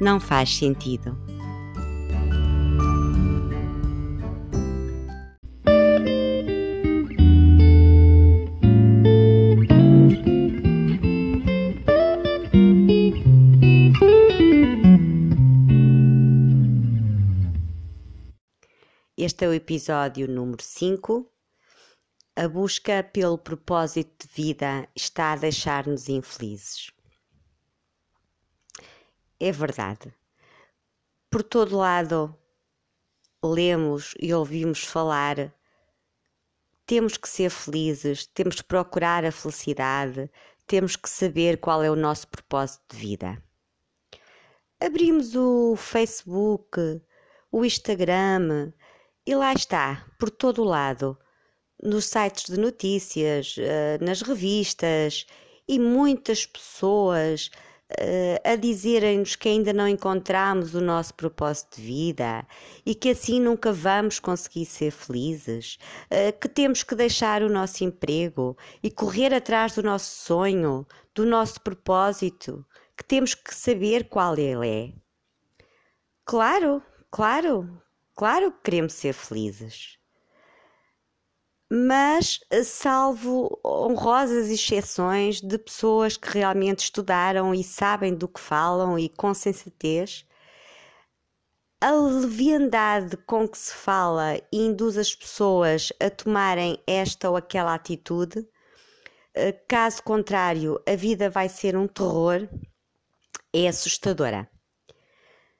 não faz sentido. Este é o episódio número 5. A busca pelo propósito de vida está a deixar-nos infelizes. É verdade. Por todo lado, lemos e ouvimos falar. Temos que ser felizes, temos que procurar a felicidade, temos que saber qual é o nosso propósito de vida. Abrimos o Facebook, o Instagram e lá está, por todo o lado, nos sites de notícias, eh, nas revistas e muitas pessoas a dizerem-nos que ainda não encontramos o nosso propósito de vida e que assim nunca vamos conseguir ser felizes, uh, que temos que deixar o nosso emprego e correr atrás do nosso sonho, do nosso propósito, que temos que saber qual ele é. Claro, claro, claro que queremos ser felizes mas eh, salvo honrosas exceções de pessoas que realmente estudaram e sabem do que falam e com sensatez, a leviandade com que se fala induz as pessoas a tomarem esta ou aquela atitude. Eh, caso contrário, a vida vai ser um terror, é assustadora.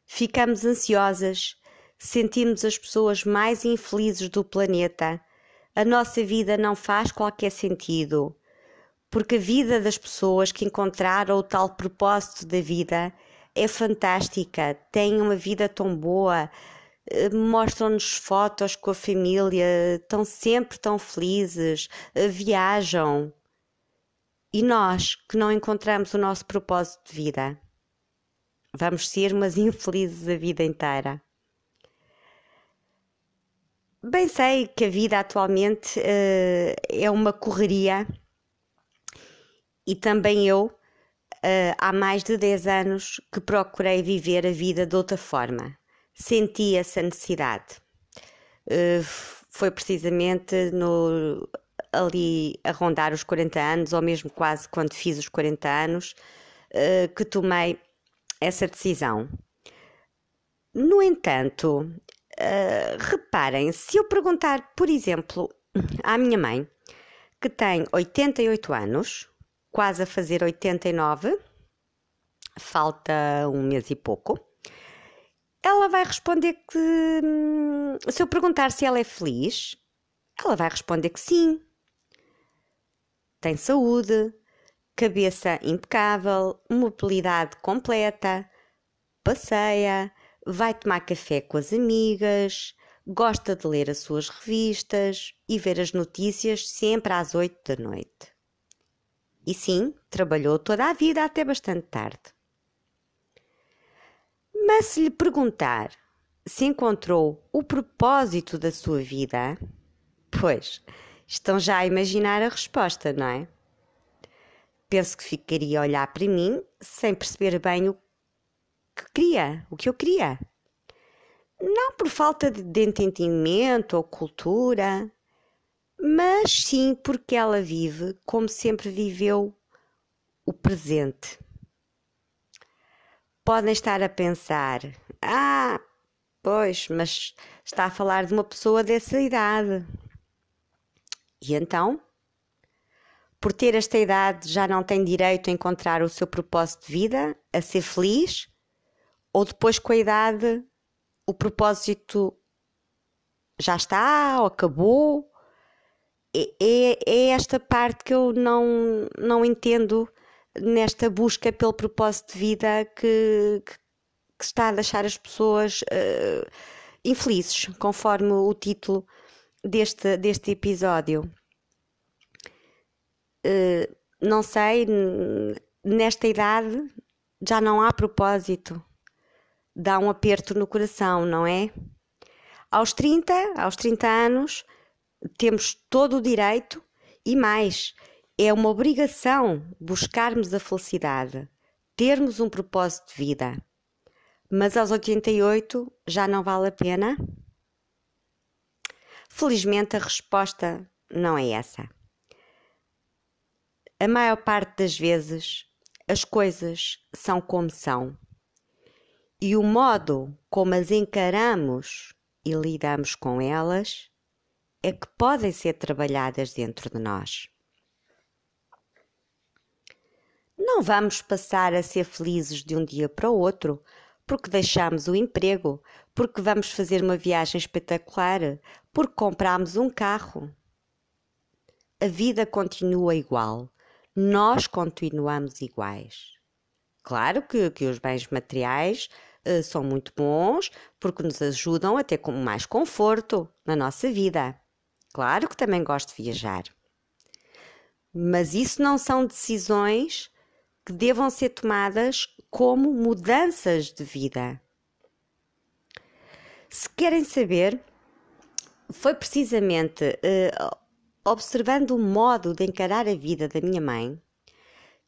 Ficamos ansiosas, sentimos as pessoas mais infelizes do planeta a nossa vida não faz qualquer sentido, porque a vida das pessoas que encontraram o tal propósito da vida é fantástica, têm uma vida tão boa, eh, mostram-nos fotos com a família, estão sempre tão felizes, eh, viajam. E nós, que não encontramos o nosso propósito de vida, vamos ser umas infelizes a vida inteira. Bem sei que a vida atualmente uh, é uma correria e também eu, uh, há mais de 10 anos, que procurei viver a vida de outra forma. Senti essa necessidade. Uh, foi precisamente no, ali a rondar os 40 anos, ou mesmo quase quando fiz os 40 anos, que tomei essa decisão. No entanto, Uh, reparem, se eu perguntar, por exemplo, à minha mãe, que tem 88 anos, quase a fazer 89, falta um mês e pouco, ela vai responder que. Hum, se eu perguntar se ela é feliz, ela vai responder que sim. Tem saúde, cabeça impecável, mobilidade completa, passeia vai tomar café com as amigas, gosta de ler as suas revistas e ver as notícias sempre às oito da noite. E sim, trabalhou toda a vida até bastante tarde. Mas se lhe perguntar se encontrou o propósito da sua vida, pois estão já a imaginar a resposta, não é? Penso que ficaria a olhar para mim sem perceber bem o que queria, o que eu queria. Não por falta de entendimento ou cultura, mas sim porque ela vive como sempre viveu o presente. Podem estar a pensar: ah, pois, mas está a falar de uma pessoa dessa idade. E então? Por ter esta idade, já não tem direito a encontrar o seu propósito de vida, a ser feliz? Ou depois com a idade o propósito já está ou acabou. É, é, é, esta parte que eu não, não entendo nesta busca pelo propósito de vida que, que, que está a deixar as pessoas uh, infelizes, conforme o título deste, deste episódio. Uh, não sei, nesta idade já não há propósito. Dá um aperto no coração, não é? Aos 30, aos 30 anos, temos todo o direito e mais, é uma obrigação buscarmos a felicidade, termos um propósito de vida. Mas aos 88 já não vale a pena? Felizmente a resposta não é essa. A maior parte das vezes as coisas são como são. E o modo como as encaramos e lidamos com elas é que podem ser trabalhadas dentro de nós. Não vamos passar a ser felizes de um dia para o outro porque deixamos o emprego, porque vamos fazer uma viagem espetacular, porque compramos um carro. A vida continua igual, nós continuamos iguais. Claro que, que os bens materiais uh, são muito bons porque nos ajudam a ter mais conforto na nossa vida. Claro que também gosto de viajar. Mas isso não são decisões que devam ser tomadas como mudanças de vida. Se querem saber, foi precisamente uh, observando o modo de encarar a vida da minha mãe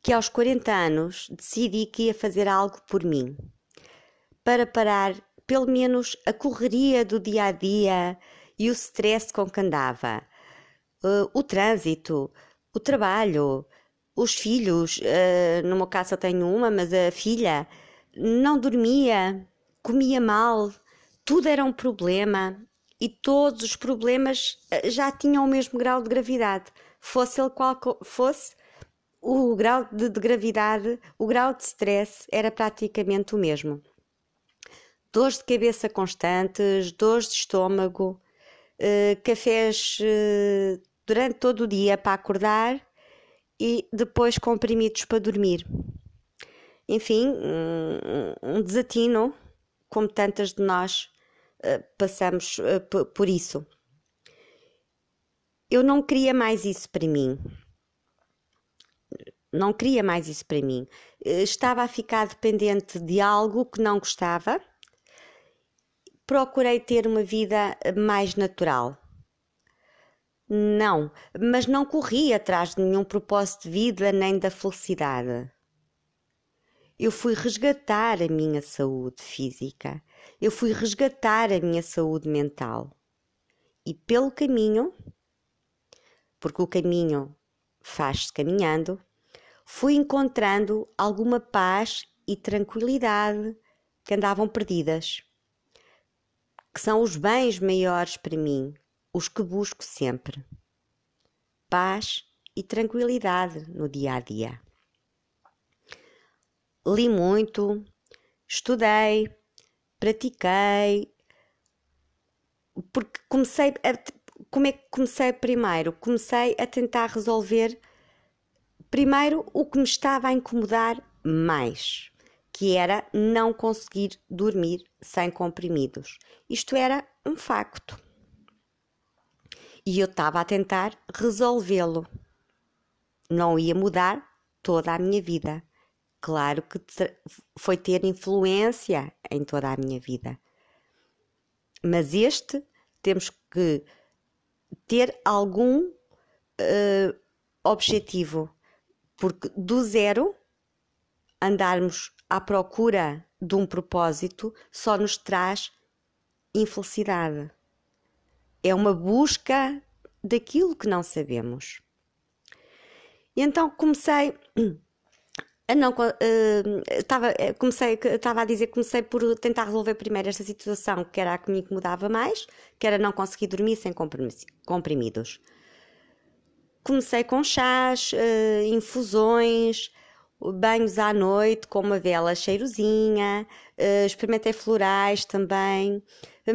que aos 40 anos decidi que ia fazer algo por mim, para parar pelo menos a correria do dia a dia e o stress com que andava, uh, o trânsito, o trabalho, os filhos, uh, no meu caso eu tenho uma, mas a filha não dormia, comia mal, tudo era um problema e todos os problemas uh, já tinham o mesmo grau de gravidade, fosse ele qual fosse. O grau de, de gravidade, o grau de stress era praticamente o mesmo. Dores de cabeça constantes, dores de estômago, uh, cafés durante todo o dia para acordar e depois comprimidos para dormir. Enfim, um, um desatino, como tantas de nós uh, passamos por isso. Eu não queria mais isso para mim. Não queria mais isso para mim. Uh, estava a ficar dependente de algo que não gostava. Procurei ter uma vida mais natural não, mas não corri atrás de nenhum propósito de vida nem da felicidade. Eu fui resgatar a minha saúde física, eu fui resgatar a minha saúde mental. E pelo caminho, porque o caminho faz-se caminhando, fui encontrando alguma paz e tranquilidade que andavam perdidas, que são os bens maiores para mim, os que busco sempre: paz e tranquilidade no dia a dia. Li muito, estudei, pratiquei, porque comecei a, como é que comecei primeiro? Comecei a tentar resolver primeiro o que me estava a incomodar mais, que era não conseguir dormir sem comprimidos. Isto era um facto e eu estava a tentar resolvê-lo. Não ia mudar toda a minha vida. Claro que foi ter influência em toda a minha vida. Mas este temos que ter algum uh, objetivo, porque do zero andarmos à procura de um propósito só nos traz infelicidade é uma busca daquilo que não sabemos. E então comecei a não estava uh, comecei estava a dizer comecei por tentar resolver primeiro esta situação que era a que me incomodava mais, que era não conseguir dormir sem comprimidos. Comecei com chás, uh, infusões, banhos à noite com uma vela cheirosinha, uh, experimentei florais também,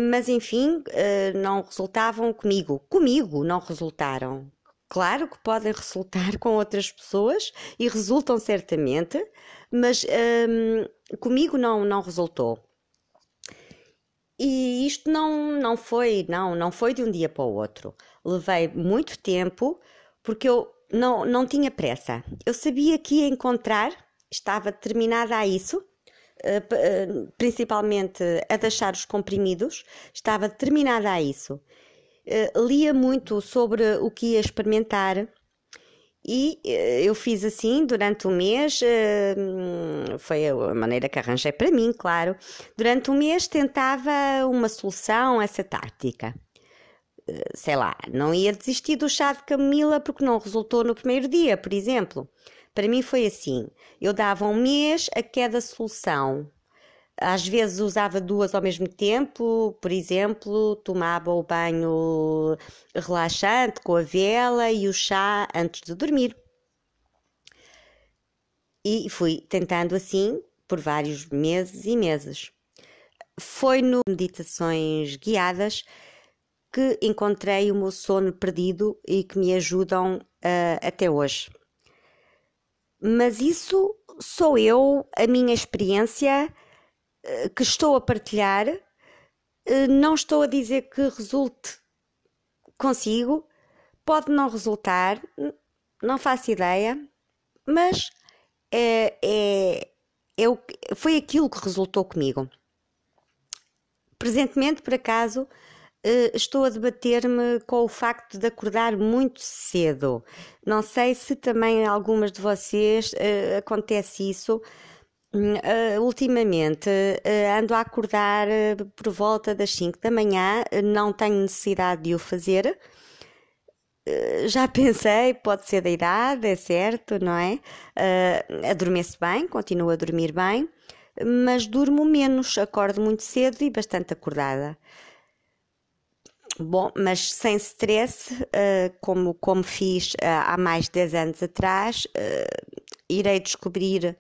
mas enfim, uh, não resultavam comigo. Comigo não resultaram. Claro que podem resultar com outras pessoas e resultam certamente, mas um, comigo não, não resultou. E isto não, não foi, não, não foi de um dia para o outro. Levei muito tempo porque eu não, não tinha pressa. Eu sabia que ia encontrar, estava determinada a isso, eh, eh, principalmente a deixar os comprimidos, estava determinada a isso. Eh, lia muito sobre o que ia experimentar e eu fiz assim durante um mês, foi a maneira que arranjei para mim, claro. Durante um mês tentava uma solução essa tática. Sei lá, não ia desistir do chá de camomila porque não resultou no primeiro dia, por exemplo. Para mim foi assim: eu dava um mês a cada solução. Às vezes usava duas ao mesmo tempo, por exemplo, tomava o banho relaxante com a vela e o chá antes de dormir. E fui tentando assim por vários meses e meses. Foi no meditações guiadas que encontrei o meu sono perdido e que me ajudam uh, até hoje. Mas isso sou eu, a minha experiência uh, que estou a partilhar. Uh, não estou a dizer que resulte consigo, pode não resultar, não faço ideia, mas é, é, é, foi aquilo que resultou comigo. Presentemente, por acaso, estou a debater-me com o facto de acordar muito cedo. Não sei se também algumas de vocês uh, acontece isso. Uh, ultimamente ando a acordar por volta das 5 da manhã, não tenho necessidade de o fazer. já pensei, pode ser da idade, é certo, não é? adormeço bem, continuo a dormir bem, mas durmo menos, acordo muito cedo e bastante acordada. Bom, mas sem stress, uh, como, como fiz uh, há mais de 10 anos atrás, uh, irei descobrir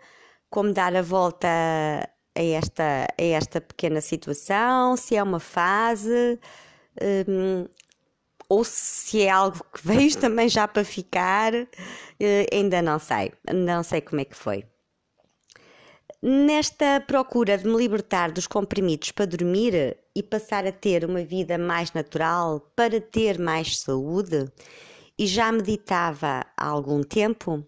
como dar a volta a esta, a esta pequena situação, se é uma fase, um, ou se é algo que veio também já para ficar, ainda não sei, não sei como é que foi. Nesta procura de me libertar dos comprimidos para dormir e passar a ter uma vida mais natural para ter mais saúde, e já meditava há algum tempo,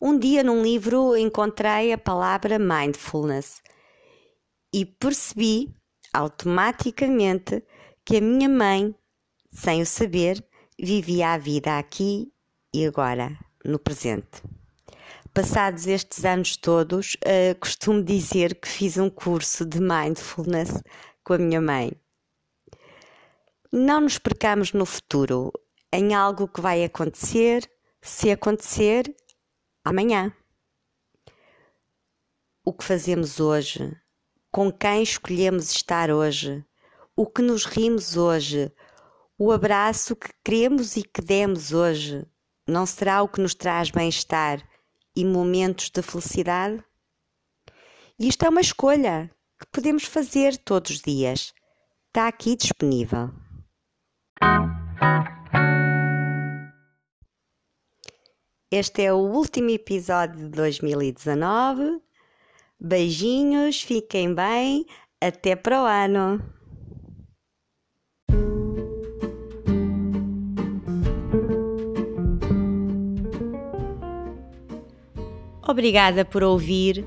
um dia num livro encontrei a palavra mindfulness e percebi automaticamente que a minha mãe, sem o saber, vivia a vida aqui e agora, no presente. Passados estes anos todos, uh, costumo dizer que fiz um curso de mindfulness com a minha mãe. Não nos percamos no futuro em algo que vai acontecer, se acontecer, amanhã. O que fazemos hoje, com quem escolhemos estar hoje, o que nos rimos hoje, o abraço que queremos e que demos hoje, não será o que nos traz bem-estar e momentos de felicidade? Isto é uma escolha que podemos fazer todos os dias. Está aqui disponível. Este é o último episódio de 2019. Beijinhos, fiquem bem, até para o ano! Obrigada por ouvir,